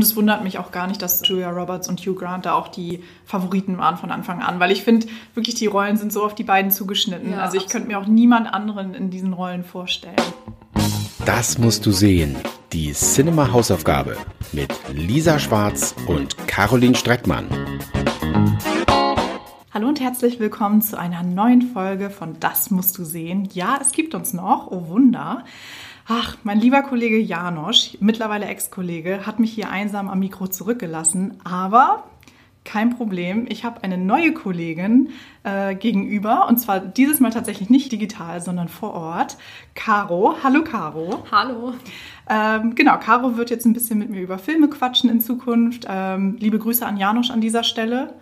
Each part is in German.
Und es wundert mich auch gar nicht, dass Julia Roberts und Hugh Grant da auch die Favoriten waren von Anfang an, weil ich finde, wirklich die Rollen sind so auf die beiden zugeschnitten. Ja, also ich könnte mir auch niemand anderen in diesen Rollen vorstellen. Das musst du sehen. Die Cinema Hausaufgabe mit Lisa Schwarz und Caroline Streckmann. Hallo und herzlich willkommen zu einer neuen Folge von Das musst du sehen. Ja, es gibt uns noch, oh Wunder. Ach, mein lieber Kollege Janosch, mittlerweile Ex-Kollege, hat mich hier einsam am Mikro zurückgelassen, aber kein Problem. Ich habe eine neue Kollegin äh, gegenüber und zwar dieses Mal tatsächlich nicht digital, sondern vor Ort. Caro. Hallo Caro. Hallo. Ähm, genau, Caro wird jetzt ein bisschen mit mir über Filme quatschen in Zukunft. Ähm, liebe Grüße an Janosch an dieser Stelle.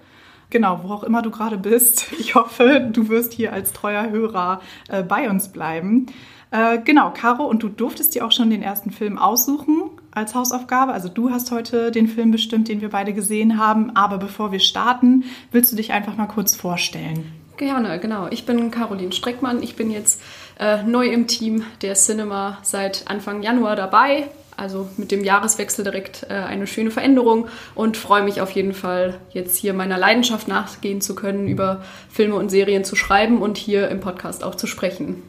Genau, wo auch immer du gerade bist. Ich hoffe, du wirst hier als treuer Hörer äh, bei uns bleiben. Äh, genau, Caro, und du durftest dir auch schon den ersten Film aussuchen als Hausaufgabe. Also du hast heute den Film bestimmt, den wir beide gesehen haben. Aber bevor wir starten, willst du dich einfach mal kurz vorstellen? Gerne, genau. Ich bin Caroline Streckmann. Ich bin jetzt äh, neu im Team der Cinema seit Anfang Januar dabei also mit dem Jahreswechsel direkt äh, eine schöne Veränderung und freue mich auf jeden Fall, jetzt hier meiner Leidenschaft nachgehen zu können, über Filme und Serien zu schreiben und hier im Podcast auch zu sprechen.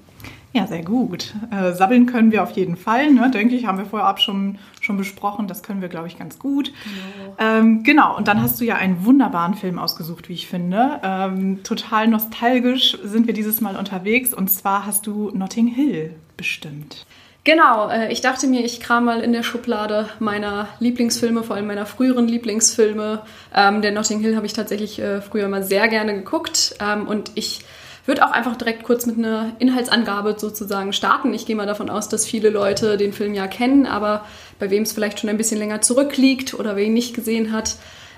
Ja, sehr gut. Äh, sabbeln können wir auf jeden Fall, ne? denke ich, haben wir vorab schon, schon besprochen. Das können wir, glaube ich, ganz gut. Genau. Ähm, genau, und dann hast du ja einen wunderbaren Film ausgesucht, wie ich finde. Ähm, total nostalgisch sind wir dieses Mal unterwegs. Und zwar hast du Notting Hill bestimmt. Genau, äh, ich dachte mir, ich kram mal in der Schublade meiner Lieblingsfilme, vor allem meiner früheren Lieblingsfilme. Ähm, der Notting Hill habe ich tatsächlich äh, früher mal sehr gerne geguckt ähm, und ich würde auch einfach direkt kurz mit einer Inhaltsangabe sozusagen starten. Ich gehe mal davon aus, dass viele Leute den Film ja kennen, aber bei wem es vielleicht schon ein bisschen länger zurückliegt oder wer ihn nicht gesehen hat.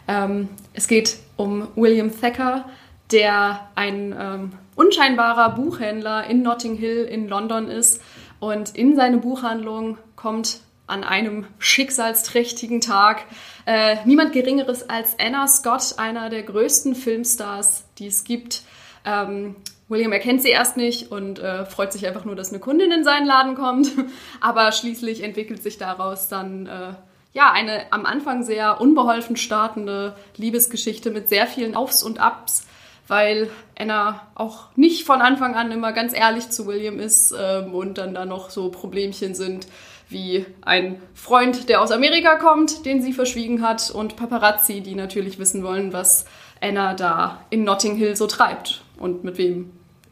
Ähm, es geht um William Thacker, der ein ähm, unscheinbarer Buchhändler in Notting Hill in London ist und in seine Buchhandlung kommt an einem schicksalsträchtigen Tag äh, niemand Geringeres als Anna Scott, einer der größten Filmstars, die es gibt. Ähm, William erkennt sie erst nicht und äh, freut sich einfach nur, dass eine Kundin in seinen Laden kommt. Aber schließlich entwickelt sich daraus dann äh, ja eine am Anfang sehr unbeholfen startende Liebesgeschichte mit sehr vielen Aufs und Abs weil Anna auch nicht von Anfang an immer ganz ehrlich zu William ist ähm, und dann da noch so Problemchen sind wie ein Freund, der aus Amerika kommt, den sie verschwiegen hat und Paparazzi, die natürlich wissen wollen, was Anna da in Notting Hill so treibt und mit wem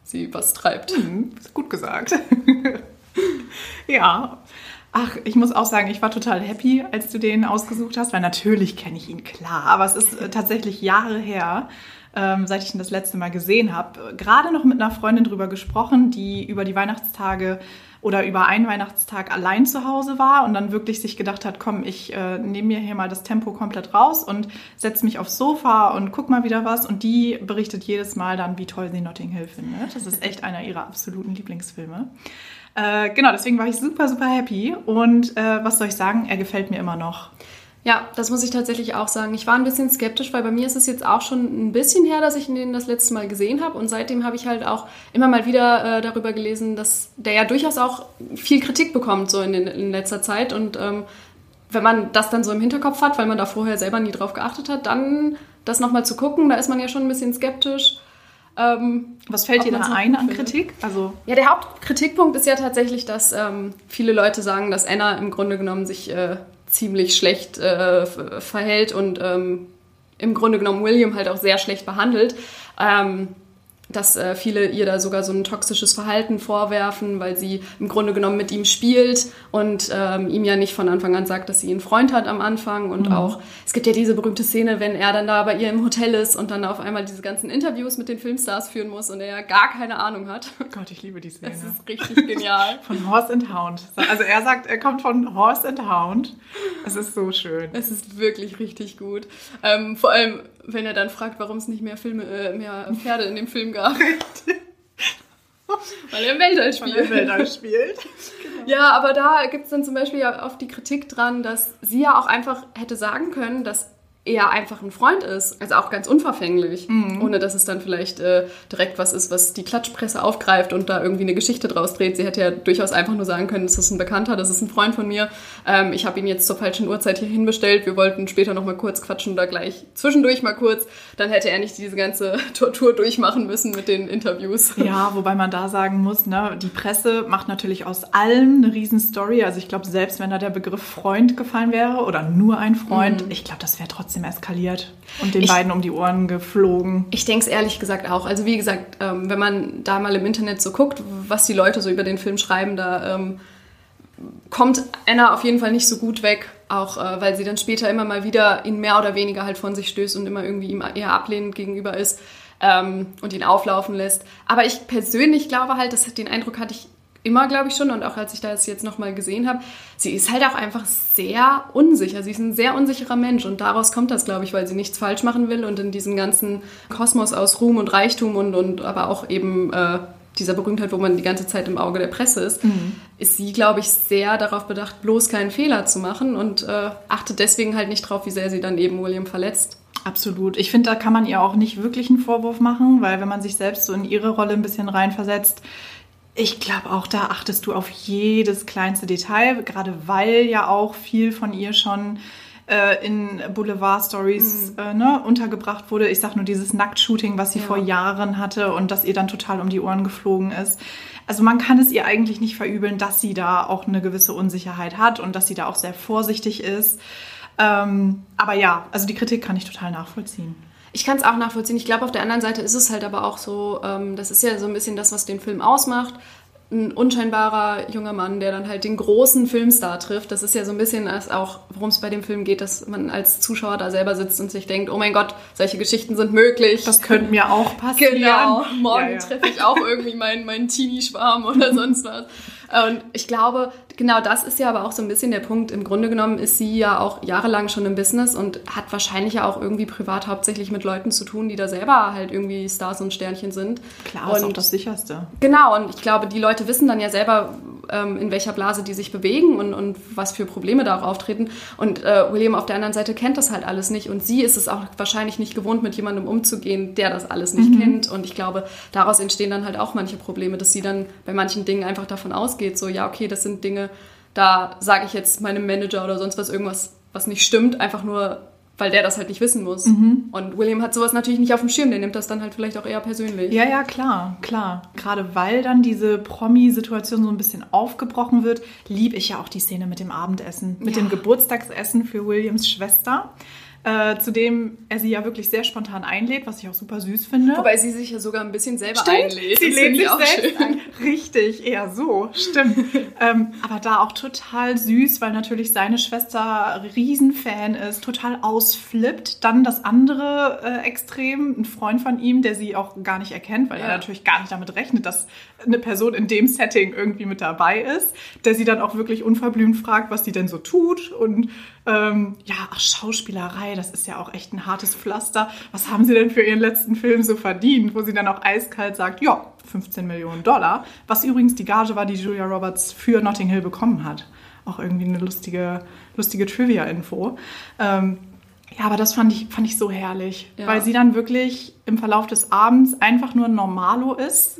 sie was treibt. Mhm, gut gesagt. ja. Ach, ich muss auch sagen, ich war total happy, als du den ausgesucht hast, weil natürlich kenne ich ihn, klar, aber es ist äh, tatsächlich Jahre her ähm, seit ich ihn das letzte Mal gesehen habe. Gerade noch mit einer Freundin drüber gesprochen, die über die Weihnachtstage oder über einen Weihnachtstag allein zu Hause war und dann wirklich sich gedacht hat, komm, ich äh, nehme mir hier mal das Tempo komplett raus und setze mich aufs Sofa und guck mal wieder was. Und die berichtet jedes Mal dann, wie toll sie Notting Hill findet. Das ist echt einer ihrer absoluten Lieblingsfilme. Äh, genau, deswegen war ich super, super happy. Und äh, was soll ich sagen, er gefällt mir immer noch. Ja, das muss ich tatsächlich auch sagen. Ich war ein bisschen skeptisch, weil bei mir ist es jetzt auch schon ein bisschen her, dass ich ihn das letzte Mal gesehen habe. Und seitdem habe ich halt auch immer mal wieder äh, darüber gelesen, dass der ja durchaus auch viel Kritik bekommt, so in, den, in letzter Zeit. Und ähm, wenn man das dann so im Hinterkopf hat, weil man da vorher selber nie drauf geachtet hat, dann das nochmal zu gucken, da ist man ja schon ein bisschen skeptisch. Ähm, Was fällt dir da ein an Kritik? Also ja, der Hauptkritikpunkt ist ja tatsächlich, dass ähm, viele Leute sagen, dass Anna im Grunde genommen sich äh, ziemlich schlecht äh, verhält und ähm, im Grunde genommen William halt auch sehr schlecht behandelt. Ähm, dass äh, viele ihr da sogar so ein toxisches Verhalten vorwerfen, weil sie im Grunde genommen mit ihm spielt und ähm, ihm ja nicht von Anfang an sagt, dass sie einen Freund hat am Anfang. Und mhm. auch, es gibt ja diese berühmte Szene, wenn er dann da bei ihr im Hotel ist und dann auf einmal diese ganzen Interviews mit den Filmstars führen muss und er ja gar keine Ahnung hat. Gott, ich liebe die Szene. Das ist richtig genial. von Horse and Hound. Also er sagt, er kommt von Horse and Hound. Es ist so schön. Es ist wirklich richtig gut. Ähm, vor allem, wenn er dann fragt, warum es nicht mehr Filme, äh, mehr Pferde in dem Film gab. Weil er im Weltall spielt. Weil er im Weltall spielt. genau. Ja, aber da gibt es dann zum Beispiel ja oft die Kritik dran, dass sie ja auch einfach hätte sagen können, dass eher einfach ein Freund ist, also auch ganz unverfänglich, Mhm. ohne dass es dann vielleicht äh, direkt was ist, was die Klatschpresse aufgreift und da irgendwie eine Geschichte draus dreht. Sie hätte ja durchaus einfach nur sagen können, das ist ein Bekannter, das ist ein Freund von mir. Ähm, ich habe ihn jetzt zur falschen Uhrzeit hier hinbestellt. Wir wollten später noch mal kurz quatschen oder gleich zwischendurch mal kurz. Dann hätte er nicht diese ganze Tortur durchmachen müssen mit den Interviews. Ja, wobei man da sagen muss, ne, die Presse macht natürlich aus allem eine Riesenstory. Also ich glaube, selbst wenn da der Begriff Freund gefallen wäre oder nur ein Freund, ich glaube, das wäre trotzdem eskaliert und den Ich- beiden um die Ohren geflogen. Ich denke es ehrlich gesagt auch. Also wie gesagt, ähm, wenn man da mal im Internet so guckt, was die Leute so über den Film schreiben, da ähm, kommt Anna auf jeden Fall nicht so gut weg. Auch äh, weil sie dann später immer mal wieder ihn mehr oder weniger halt von sich stößt und immer irgendwie ihm eher ablehnend gegenüber ist ähm, und ihn auflaufen lässt. Aber ich persönlich glaube halt, das, den Eindruck hatte ich immer, glaube ich schon, und auch als ich das jetzt nochmal gesehen habe, sie ist halt auch einfach sehr unsicher. Sie ist ein sehr unsicherer Mensch und daraus kommt das, glaube ich, weil sie nichts falsch machen will und in diesem ganzen Kosmos aus Ruhm und Reichtum und, und aber auch eben äh, dieser Berühmtheit, wo man die ganze Zeit im Auge der Presse ist, ist sie, glaube ich, sehr darauf bedacht, bloß keinen Fehler zu machen und äh, achtet deswegen halt nicht drauf, wie sehr sie dann eben William verletzt. Absolut. Ich finde, da kann man ihr auch nicht wirklich einen Vorwurf machen, weil wenn man sich selbst so in ihre Rolle ein bisschen reinversetzt, ich glaube auch da achtest du auf jedes kleinste Detail, gerade weil ja auch viel von ihr schon äh, in Boulevard-Stories äh, ne, untergebracht wurde. Ich sag nur dieses Nacktshooting, was sie Ja. vor Jahren hatte und das ihr dann total um die Ohren geflogen ist. Also man kann es ihr eigentlich nicht verübeln, dass sie da auch eine gewisse Unsicherheit hat und dass sie da auch sehr vorsichtig ist. Ähm, aber ja, also die Kritik kann ich total nachvollziehen. Ich kann es auch nachvollziehen. Ich glaube, auf der anderen Seite ist es halt aber auch so, ähm, das ist ja so ein bisschen das, was den Film ausmacht. Ein unscheinbarer junger Mann, der dann halt den großen Filmstar trifft. Das ist ja so ein bisschen das auch, worum es bei dem Film geht, dass man als Zuschauer da selber sitzt und sich denkt, oh mein Gott, solche Geschichten sind möglich. Das könnte mir auch passieren. Genau, morgen Ja, ja. treffe ich auch irgendwie meinen, meinen Teenie-Schwarm oder sonst was. Und ich glaube, genau das ist ja aber auch so ein bisschen der Punkt. Im Grunde genommen ist sie ja auch jahrelang schon im Business und hat wahrscheinlich ja auch irgendwie privat hauptsächlich mit Leuten zu tun, die da selber halt irgendwie Stars und Sternchen sind. Klar, ist auch und das Sicherste. Genau, und ich glaube, die Leute wissen dann ja selber, in welcher Blase die sich bewegen und, und was für Probleme da auch auftreten. Und äh, William auf der anderen Seite kennt das halt alles nicht. Und sie ist es auch wahrscheinlich nicht gewohnt, mit jemandem umzugehen, der das alles nicht kennt. Und ich glaube, daraus entstehen dann halt auch manche Probleme, dass sie dann bei manchen Dingen einfach davon ausgeht, so, ja, okay, das sind Dinge, da sage ich jetzt meinem Manager oder sonst was irgendwas, was nicht stimmt, einfach nur, weil der das halt nicht wissen muss. Und William hat sowas natürlich nicht auf dem Schirm, der nimmt das dann halt vielleicht auch eher persönlich. Ja, ja, klar, klar. Gerade weil dann diese Promi-Situation so ein bisschen aufgebrochen wird, liebe ich ja auch die Szene mit dem Abendessen, mit Ja. dem Geburtstagsessen für Williams Schwester, äh, zu dem er sie ja wirklich sehr spontan einlädt, was ich auch super süß finde. Wobei sie sich ja sogar ein bisschen selber Stimmt, einlädt. sie lädt sich selbst schön. ein. Richtig, eher so, stimmt. ähm, aber da auch total süß, weil natürlich seine Schwester Riesenfan ist, total ausflippt. Dann das andere äh, Extrem, ein Freund von ihm, der sie auch gar nicht erkennt, weil Ja. er natürlich gar nicht damit rechnet, dass eine Person in dem Setting irgendwie mit dabei ist, der sie dann auch wirklich unverblümt fragt, was sie denn so tut. Und ähm, ja, ach, Schauspielerei, das ist ja auch echt ein hartes Pflaster. Was haben sie denn für ihren letzten Film so verdient? Wo sie dann auch eiskalt sagt, ja, 15 Millionen Dollar. Was übrigens die Gage war, die Julia Roberts für Notting Hill bekommen hat. Auch irgendwie eine lustige, lustige Trivia-Info. Ähm, ja, aber das fand ich, fand ich so herrlich, Ja. weil sie dann wirklich im Verlauf des Abends einfach nur ein Normalo ist,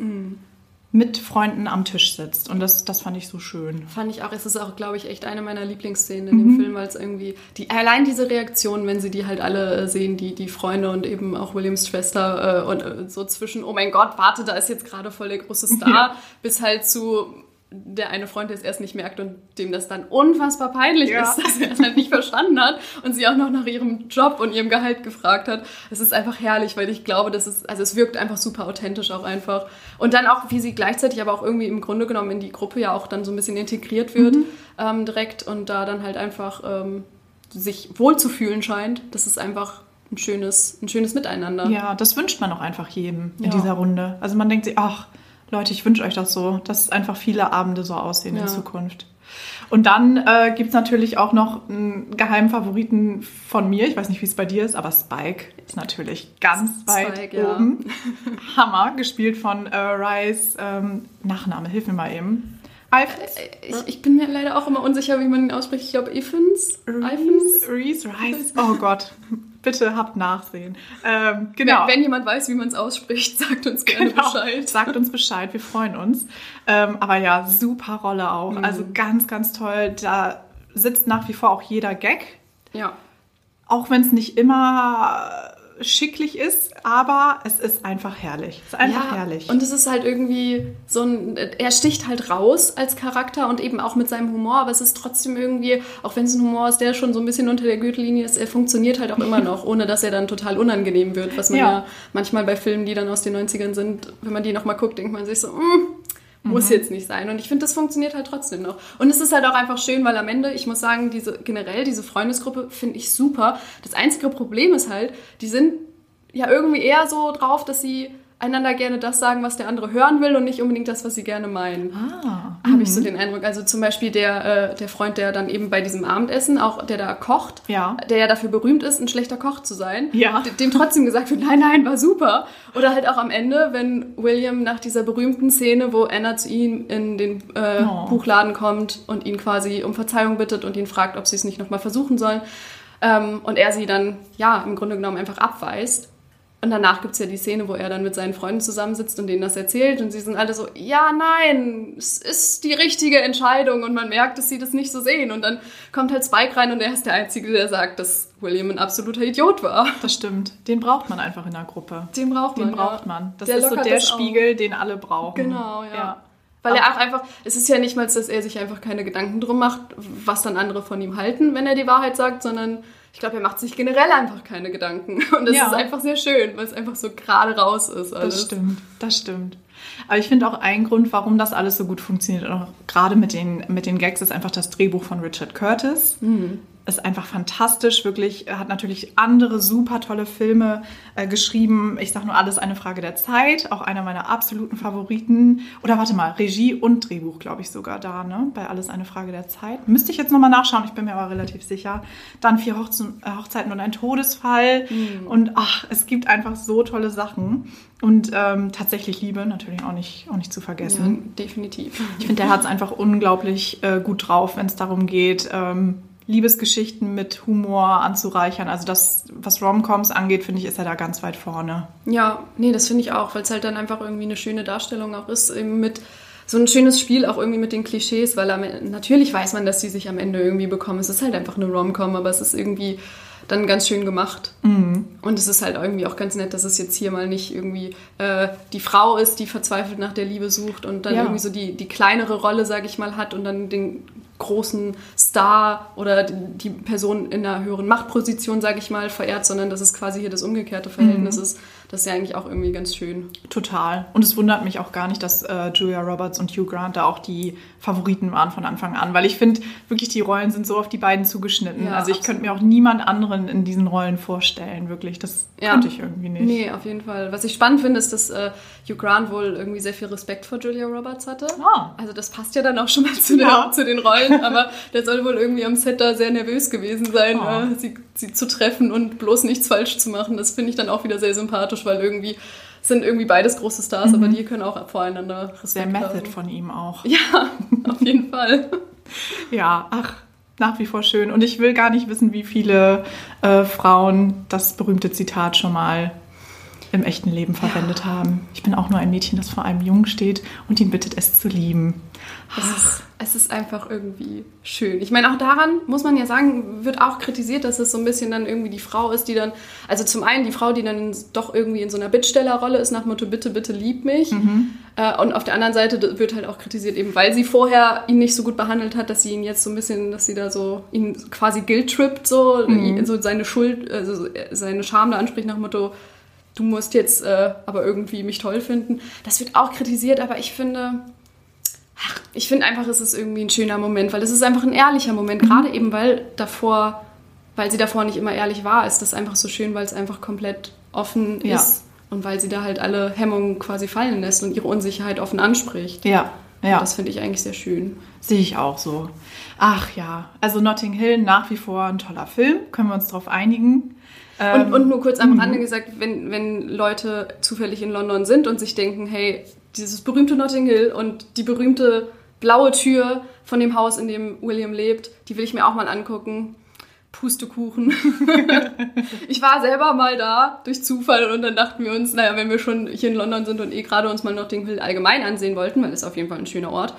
mit Freunden am Tisch sitzt. Und das, das fand ich so schön. Fand ich auch, es ist auch, glaube ich, echt eine meiner Lieblingsszenen in dem Film, weil es irgendwie, die, allein diese Reaktion, wenn sie die halt alle äh, sehen, die, die Freunde und eben auch Williams Schwester äh, und äh, so zwischen, oh mein Gott, warte, da ist jetzt gerade voll der große Star, Ja. bis halt zu der eine Freund, es erst nicht merkt und dem das dann unfassbar peinlich Ja. ist, dass er es halt nicht verstanden hat und sie auch noch nach ihrem Job und ihrem Gehalt gefragt hat. Es ist einfach herrlich, weil ich glaube, das ist, also es wirkt einfach super authentisch auch einfach. Und dann auch, wie sie gleichzeitig aber auch irgendwie im Grunde genommen in die Gruppe ja auch dann so ein bisschen integriert wird ähm, direkt und da dann halt einfach ähm, sich wohlzufühlen scheint. Das ist einfach ein schönes, ein schönes Miteinander. Ja, das wünscht man auch einfach jedem in Ja. dieser Runde. Also man denkt sich, ach, Leute, ich wünsche euch das so, dass einfach viele Abende so aussehen Ja. in Zukunft. Und dann äh, gibt es natürlich auch noch einen geheimen Favoriten von mir. Ich weiß nicht, wie es bei dir ist, aber Spike ist natürlich ganz weit Spike, ja. oben. Hammer, gespielt von äh, Rice. Ähm, Nachname, hilf mir mal eben. Iphans? Ich, ich bin mir leider auch immer unsicher, wie man ihn ausspricht. Ich glaube? Evans? Reese, Reese, Rice. Oh Gott. Bitte habt Nachsehen. Ähm, genau. Wenn, wenn, jemand weiß, wie man es ausspricht, sagt uns gerne genau. Bescheid. Sagt uns Bescheid, wir freuen uns. Ähm, aber ja, super Rolle auch. Mhm. Also ganz, ganz toll. Da sitzt nach wie vor auch jeder Gag. Ja. Auch wenn es nicht immer schicklich ist, aber es ist einfach herrlich. Es ist einfach ja, herrlich. Und es ist halt irgendwie so ein, er sticht halt raus als Charakter und eben auch mit seinem Humor, aber es ist trotzdem irgendwie, auch wenn es ein Humor ist, der schon so ein bisschen unter der Gürtellinie ist, er funktioniert halt auch immer noch, ohne dass er dann total unangenehm wird, was man ja, ja manchmal bei Filmen, die dann aus den 90ern sind, wenn man die nochmal guckt, denkt man sich so, mm, muss mhm. jetzt nicht sein. Und ich finde, das funktioniert halt trotzdem noch. Und es ist halt auch einfach schön, weil am Ende, ich muss sagen, diese generell diese Freundesgruppe finde ich super. Das einzige Problem ist halt, die sind ja irgendwie eher so drauf, dass sie einander gerne das sagen, was der andere hören will und nicht unbedingt das, was sie gerne meinen. Ah, Habe ich so mhm. den Eindruck. Also zum Beispiel der, äh, der Freund, der dann eben bei diesem Abendessen, auch der da kocht, ja. der ja dafür berühmt ist, ein schlechter Koch zu sein, ja. dem trotzdem gesagt wird, nein, nein, war super. Oder halt auch am Ende, wenn William nach dieser berühmten Szene, wo Anna zu ihm in den äh, oh. Buchladen kommt und ihn quasi um Verzeihung bittet und ihn fragt, ob sie es nicht nochmal versuchen sollen. Ähm, und er sie dann, ja, im Grunde genommen einfach abweist und danach gibt es ja die Szene, wo er dann mit seinen Freunden zusammensitzt und denen das erzählt. Und sie sind alle so, ja, nein, es ist die richtige Entscheidung. Und man merkt, dass sie das nicht so sehen. Und dann kommt halt Spike rein und er ist der Einzige, der sagt, dass William ein absoluter Idiot war. Das stimmt. Den braucht man einfach in der Gruppe. Den braucht man. Den braucht man. Das der ist so der Spiegel, auch. den alle brauchen. Genau, ja. ja. Weil er auch einfach, es ist ja nicht mal, dass er sich einfach keine Gedanken drum macht, was dann andere von ihm halten, wenn er die Wahrheit sagt, sondern ich glaube, er macht sich generell einfach keine Gedanken. Und das ja. ist einfach sehr schön, weil es einfach so gerade raus ist. Alles. Das stimmt, das stimmt. Aber ich finde auch ein Grund, warum das alles so gut funktioniert, auch gerade mit den, mit den Gags, ist einfach das Drehbuch von Richard Curtis. Mhm ist einfach fantastisch, wirklich. Er hat natürlich andere super tolle Filme äh, geschrieben. Ich sage nur alles eine Frage der Zeit, auch einer meiner absoluten Favoriten. Oder warte mal, Regie und Drehbuch, glaube ich sogar da, ne? Bei alles eine Frage der Zeit. Müsste ich jetzt nochmal nachschauen, ich bin mir aber relativ sicher. Dann vier Hochze äh, Hochzeiten und ein Todesfall. Mhm. Und ach, es gibt einfach so tolle Sachen. Und ähm, tatsächlich Liebe natürlich auch nicht, auch nicht zu vergessen. Ja, definitiv. Ich finde, der hat es einfach unglaublich äh, gut drauf, wenn es darum geht, ähm, Liebesgeschichten mit Humor anzureichern. Also das, was Romcoms angeht, finde ich, ist er da ganz weit vorne. Ja, nee, das finde ich auch, weil es halt dann einfach irgendwie eine schöne Darstellung auch ist, eben mit so ein schönes Spiel auch irgendwie mit den Klischees, weil am, natürlich weiß man, dass die sich am Ende irgendwie bekommen. Es ist halt einfach eine Romcom, aber es ist irgendwie dann ganz schön gemacht. Mhm. Und es ist halt irgendwie auch ganz nett, dass es jetzt hier mal nicht irgendwie äh, die Frau ist, die verzweifelt nach der Liebe sucht und dann ja. irgendwie so die, die kleinere Rolle, sage ich mal, hat und dann den großen Star oder die Person in einer höheren Machtposition, sage ich mal, verehrt, sondern dass es quasi hier das umgekehrte Verhältnis mhm. ist. Das ist ja eigentlich auch irgendwie ganz schön. Total. Und es wundert mich auch gar nicht, dass äh, Julia Roberts und Hugh Grant da auch die Favoriten waren von Anfang an, weil ich finde, wirklich die Rollen sind so auf die beiden zugeschnitten. Ja, also ich könnte mir auch niemand anderen in diesen Rollen vorstellen, wirklich. Das ja. könnte ich irgendwie nicht. Nee, auf jeden Fall. Was ich spannend finde, ist, dass äh, Hugh Grant wohl irgendwie sehr viel Respekt vor Julia Roberts hatte. Ah. Also das passt ja dann auch schon mal zu, ja. den, zu den Rollen, aber der soll wohl irgendwie am Set da sehr nervös gewesen sein, ah. äh, sie, sie zu treffen und bloß nichts falsch zu machen. Das finde ich dann auch wieder sehr sympathisch, weil irgendwie sind irgendwie beides große Stars, mhm. aber die können auch voreinander Respekt Sehr Method haben. von ihm auch. Ja, auf jeden Fall. ja, ach, nach wie vor schön. Und ich will gar nicht wissen, wie viele äh, Frauen das berühmte Zitat schon mal im echten Leben verwendet ja. haben. Ich bin auch nur ein Mädchen, das vor einem Jungen steht und ihn bittet, es zu lieben. Es ist, es ist einfach irgendwie schön. Ich meine, auch daran muss man ja sagen, wird auch kritisiert, dass es so ein bisschen dann irgendwie die Frau ist, die dann, also zum einen die Frau, die dann doch irgendwie in so einer Bittstellerrolle ist, nach Motto, bitte, bitte lieb mich. Mhm. Äh, und auf der anderen Seite wird halt auch kritisiert, eben weil sie vorher ihn nicht so gut behandelt hat, dass sie ihn jetzt so ein bisschen, dass sie da so ihn quasi guilt-trippt, so, mhm. so seine Schuld, also seine Scham da anspricht nach Motto, du musst jetzt äh, aber irgendwie mich toll finden. Das wird auch kritisiert, aber ich finde, ach, ich finde einfach, es ist irgendwie ein schöner Moment, weil es ist einfach ein ehrlicher Moment, mhm. gerade eben, weil davor, weil sie davor nicht immer ehrlich war, ist das einfach so schön, weil es einfach komplett offen ja. ist und weil sie da halt alle Hemmungen quasi fallen lässt und ihre Unsicherheit offen anspricht. Ja. Ja. Und das finde ich eigentlich sehr schön. Sehe ich auch so. Ach ja, also Notting Hill nach wie vor ein toller Film, können wir uns darauf einigen. Und, ähm, und nur kurz am Rande mhm. gesagt, wenn, wenn Leute zufällig in London sind und sich denken, hey, dieses berühmte Notting Hill und die berühmte blaue Tür von dem Haus, in dem William lebt, die will ich mir auch mal angucken. Pustekuchen. ich war selber mal da durch Zufall und dann dachten wir uns, naja, wenn wir schon hier in London sind und eh gerade uns mal Notting Hill allgemein ansehen wollten, weil es auf jeden Fall ein schöner Ort,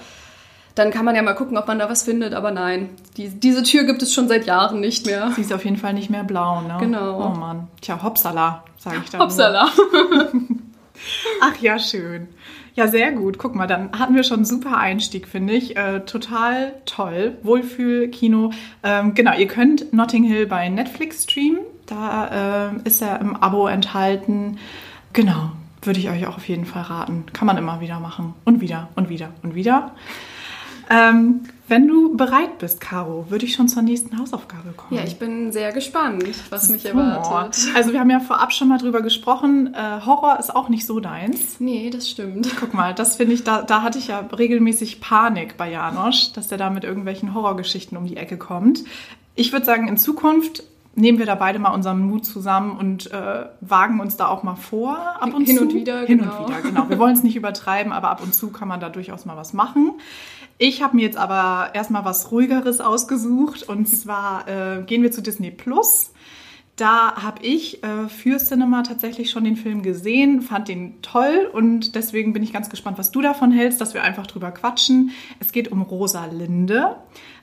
dann kann man ja mal gucken, ob man da was findet. Aber nein, die, diese Tür gibt es schon seit Jahren nicht mehr. Sie ist auf jeden Fall nicht mehr blau, ne? Genau. Oh Mann. Tja, Hopsala, sage ich da. Hopsala. Ach ja, schön. Ja, sehr gut. Guck mal, dann hatten wir schon einen super Einstieg, finde ich. Äh, total toll. Wohlfühl-Kino. Ähm, genau, ihr könnt Notting Hill bei Netflix streamen. Da äh, ist er im Abo enthalten. Genau, würde ich euch auch auf jeden Fall raten. Kann man immer wieder machen. Und wieder und wieder und wieder. Ähm, wenn du bereit bist, Caro, würde ich schon zur nächsten Hausaufgabe kommen. Ja, ich bin sehr gespannt, was mich erwartet. Also wir haben ja vorab schon mal drüber gesprochen. Äh, Horror ist auch nicht so deins. Nee, das stimmt. Guck mal, das finde ich, da, da hatte ich ja regelmäßig Panik bei Janosch, dass der da mit irgendwelchen Horrorgeschichten um die Ecke kommt. Ich würde sagen, in Zukunft nehmen wir da beide mal unseren Mut zusammen und äh, wagen uns da auch mal vor ab und Hin zu. und wieder, Hin genau. und wieder, genau. Wir wollen es nicht übertreiben, aber ab und zu kann man da durchaus mal was machen. Ich habe mir jetzt aber erstmal was ruhigeres ausgesucht und zwar äh, gehen wir zu Disney Plus. Da habe ich äh, für Cinema tatsächlich schon den Film gesehen, fand den toll und deswegen bin ich ganz gespannt, was du davon hältst, dass wir einfach drüber quatschen. Es geht um Rosalinde.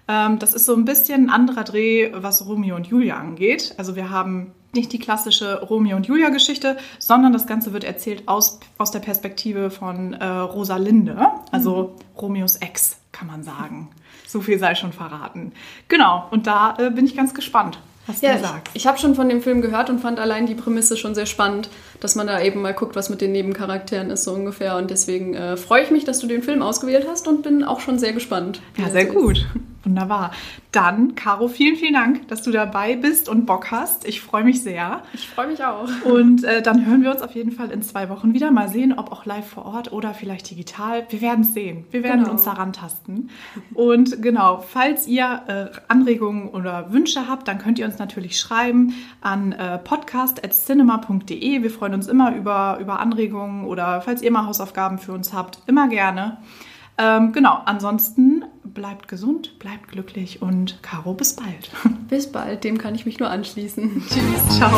Ähm, das ist so ein bisschen ein anderer Dreh, was Romeo und Julia angeht. Also wir haben nicht die klassische Romeo und Julia Geschichte, sondern das Ganze wird erzählt aus, aus der Perspektive von äh, Rosalinde, also Romeos Ex, kann man sagen. So viel sei schon verraten. Genau, und da äh, bin ich ganz gespannt, was Ja, du ich, sagst. ich habe schon von dem Film gehört und fand allein die Prämisse schon sehr spannend, dass man da eben mal guckt, was mit den Nebencharakteren ist, so ungefähr. Und deswegen äh, freue ich mich, dass du den Film ausgewählt hast und bin auch schon sehr gespannt. Ja, sehr ist. Wunderbar. Dann, Caro, vielen, vielen Dank, dass du dabei bist und Bock hast. Ich freue mich sehr. Ich freue mich auch. Und äh, dann hören wir uns auf jeden Fall in zwei Wochen wieder. Mal sehen, ob auch live vor Ort oder vielleicht digital. Wir werden es sehen. Wir werden Genau. uns daran tasten. Und genau, falls ihr äh, Anregungen oder Wünsche habt, dann könnt ihr uns natürlich schreiben an äh, podcast.cinema.de. Wir freuen uns immer über, über Anregungen oder falls ihr mal Hausaufgaben für uns habt, immer gerne. Ähm, genau, ansonsten bleibt gesund, bleibt glücklich und Caro, bis bald. Bis bald, dem kann ich mich nur anschließen. Tschüss. Ciao.